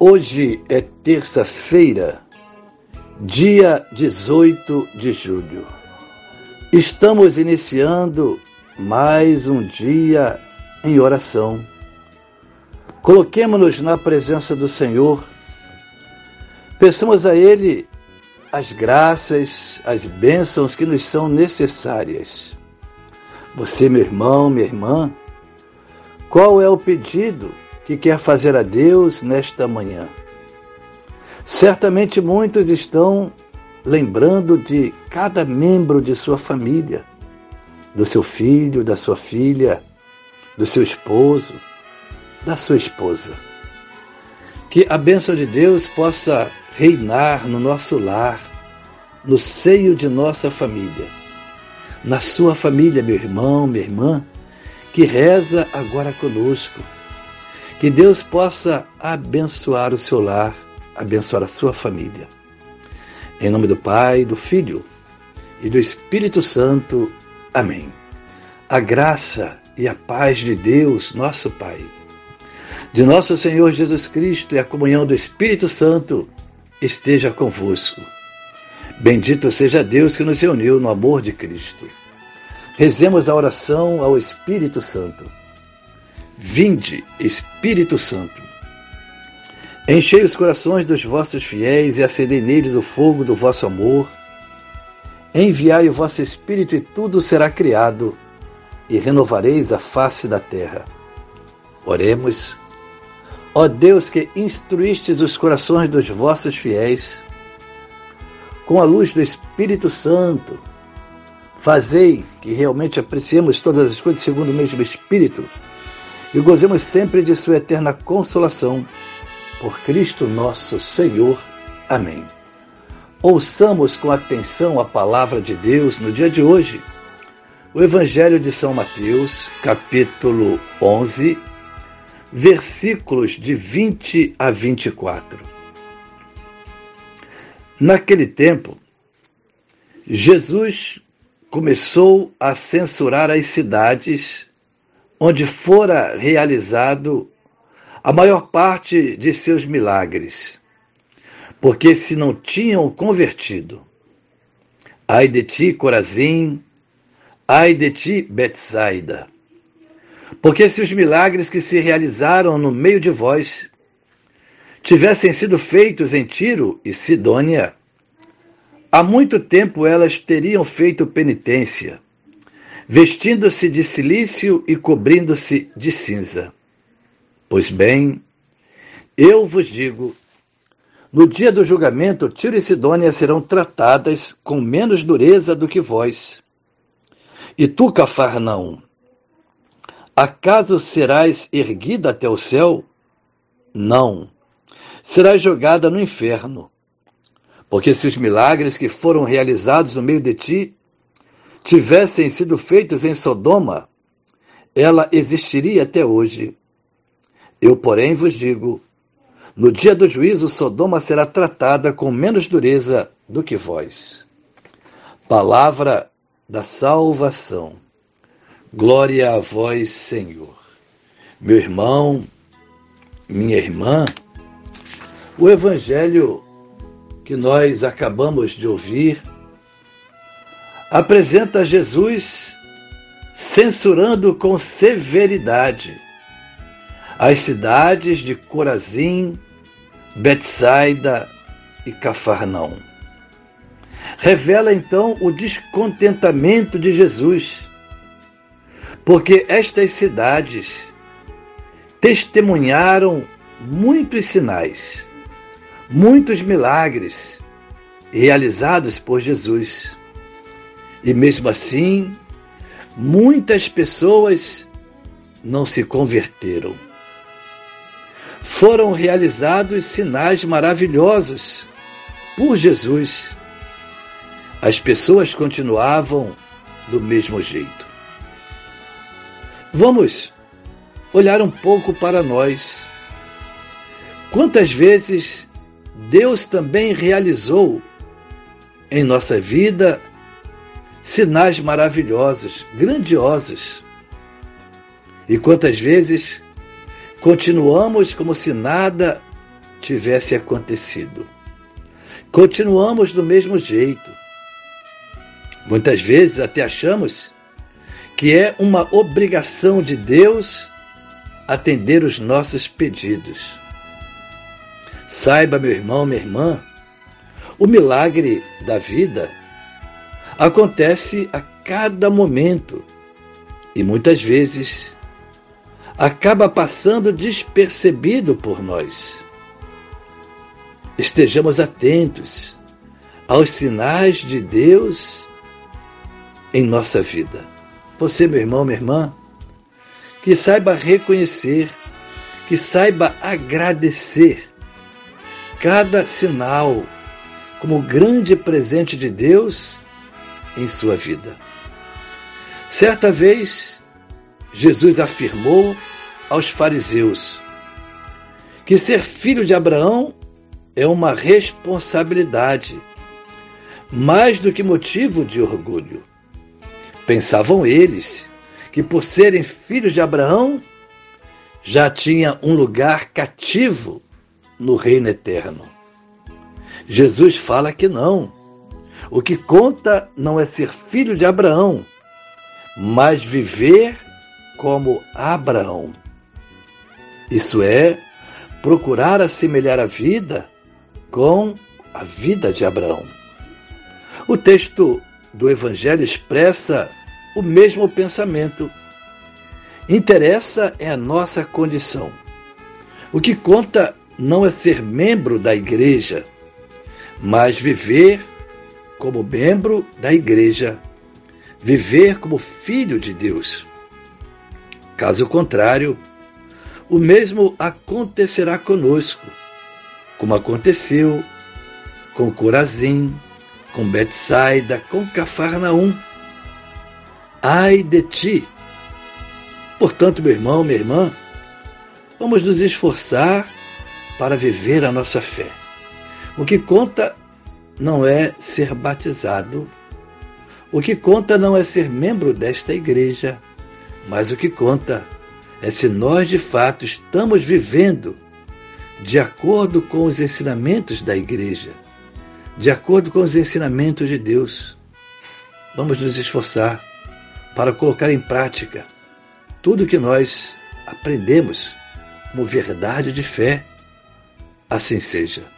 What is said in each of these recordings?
Hoje é terça-feira, dia 18 de julho. Estamos iniciando mais um dia em oração. Coloquemos-nos na presença do Senhor. Peçamos a Ele as graças, as bênçãos que nos são necessárias. Você, meu irmão, minha irmã, qual é o pedido que quer fazer a Deus nesta manhã. Certamente muitos estão lembrando de cada membro de sua família, do seu filho, da sua filha, do seu esposo, da sua esposa. Que a bênção de Deus possa reinar no nosso lar, no seio de nossa família, na sua família, meu irmão, minha irmã, que reza agora conosco que Deus possa abençoar o seu lar, abençoar a sua família. Em nome do Pai, do Filho e do Espírito Santo. Amém. A graça e a paz de Deus, nosso Pai, de nosso Senhor Jesus Cristo e a comunhão do Espírito Santo esteja convosco. Bendito seja Deus que nos reuniu no amor de Cristo. Rezemos a oração ao Espírito Santo. Vinde, Espírito Santo. Enchei os corações dos vossos fiéis e acendei neles o fogo do vosso amor. Enviai o vosso Espírito e tudo será criado, e renovareis a face da terra. Oremos. Ó Deus que instruístes os corações dos vossos fiéis, com a luz do Espírito Santo, fazei que realmente apreciemos todas as coisas segundo o mesmo Espírito e gozemos sempre de Sua eterna consolação. Por Cristo nosso Senhor. Amém. Ouçamos com atenção a palavra de Deus no dia de hoje. O Evangelho de São Mateus, capítulo 11, versículos de 20 a 24. Naquele tempo, Jesus começou a censurar as cidades onde fora realizado a maior parte de seus milagres, porque se não tinham convertido. Ai de ti, Corazim, ai de ti, Betsaida. Porque se os milagres que se realizaram no meio de vós tivessem sido feitos em Tiro e Sidônia, há muito tempo elas teriam feito penitência vestindo-se de silício e cobrindo-se de cinza. Pois bem, eu vos digo, no dia do julgamento, Tiro e Sidônia serão tratadas com menos dureza do que vós. E tu, Cafarnaum, acaso serás erguida até o céu? Não, serás jogada no inferno. Porque se os milagres que foram realizados no meio de ti tivessem sido feitos em Sodoma, ela existiria até hoje. Eu, porém, vos digo: no dia do juízo, Sodoma será tratada com menos dureza do que vós. Palavra da salvação. Glória a vós, Senhor. Meu irmão, minha irmã, o evangelho que nós acabamos de ouvir apresenta Jesus censurando com severidade as cidades de Corazim, Betsaida e Cafarnaum. Revela então o descontentamento de Jesus, porque estas cidades testemunharam muitos sinais, muitos milagres realizados por Jesus. E mesmo assim, muitas pessoas não se converteram. foram realizados sinais maravilhosos por Jesus. As pessoas continuavam do mesmo jeito. Vamos olhar um pouco para nós. Quantas vezes Deus também realizou em nossa vida sinais maravilhosos, grandiosos. E quantas vezes continuamos como se nada tivesse acontecido. Continuamos do mesmo jeito. Muitas vezes até achamos que é uma obrigação de Deus atender os nossos pedidos. Saiba, meu irmão, minha irmã, o milagre da vida acontece a cada momento e muitas vezes acaba passando despercebido por nós. Estejamos atentos aos sinais de Deus em nossa vida. Você, meu irmão, minha irmã, que saiba reconhecer, que saiba agradecer cada sinal como grande presente de Deus em sua vida. Certa vez, Jesus afirmou aos fariseus que ser filho de Abraão é uma responsabilidade, mais do que motivo de orgulho. Pensavam eles que, por serem filhos de Abraão, já tinha um lugar cativo no reino eterno. Jesus fala que não. O que conta não é ser filho de Abraão, mas viver como Abraão. Isso é, procurar assemelhar a vida com a vida de Abraão. O texto do Evangelho expressa o mesmo pensamento. Interessa é a nossa condição. O que conta não é ser membro da igreja, mas viver como membro da igreja, viver como filho de Deus. Caso contrário, o mesmo acontecerá conosco, como aconteceu com Corazim, com Betsaida, com Cafarnaum. Ai de ti! Portanto, meu irmão, minha irmã, vamos nos esforçar para viver a nossa fé. O que conta não é ser batizado. O que conta não é ser membro desta igreja, mas o que conta é se nós de fato estamos vivendo de acordo com os ensinamentos da igreja, de acordo com os ensinamentos de Deus. Vamos nos esforçar para colocar em prática tudo que nós aprendemos como verdade de fé. Assim seja.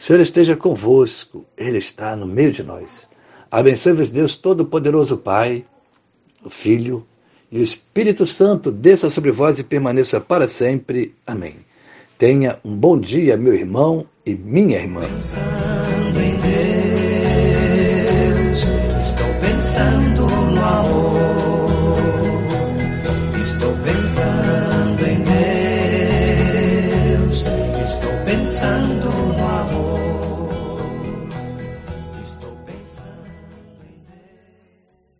Senhor esteja convosco, Ele está no meio de nós. Abençoe-vos, Deus Todo-Poderoso, Pai, o Filho e o Espírito Santo, desça sobre vós e permaneça para sempre. Amém. Tenha um bom dia, meu irmão e minha irmã.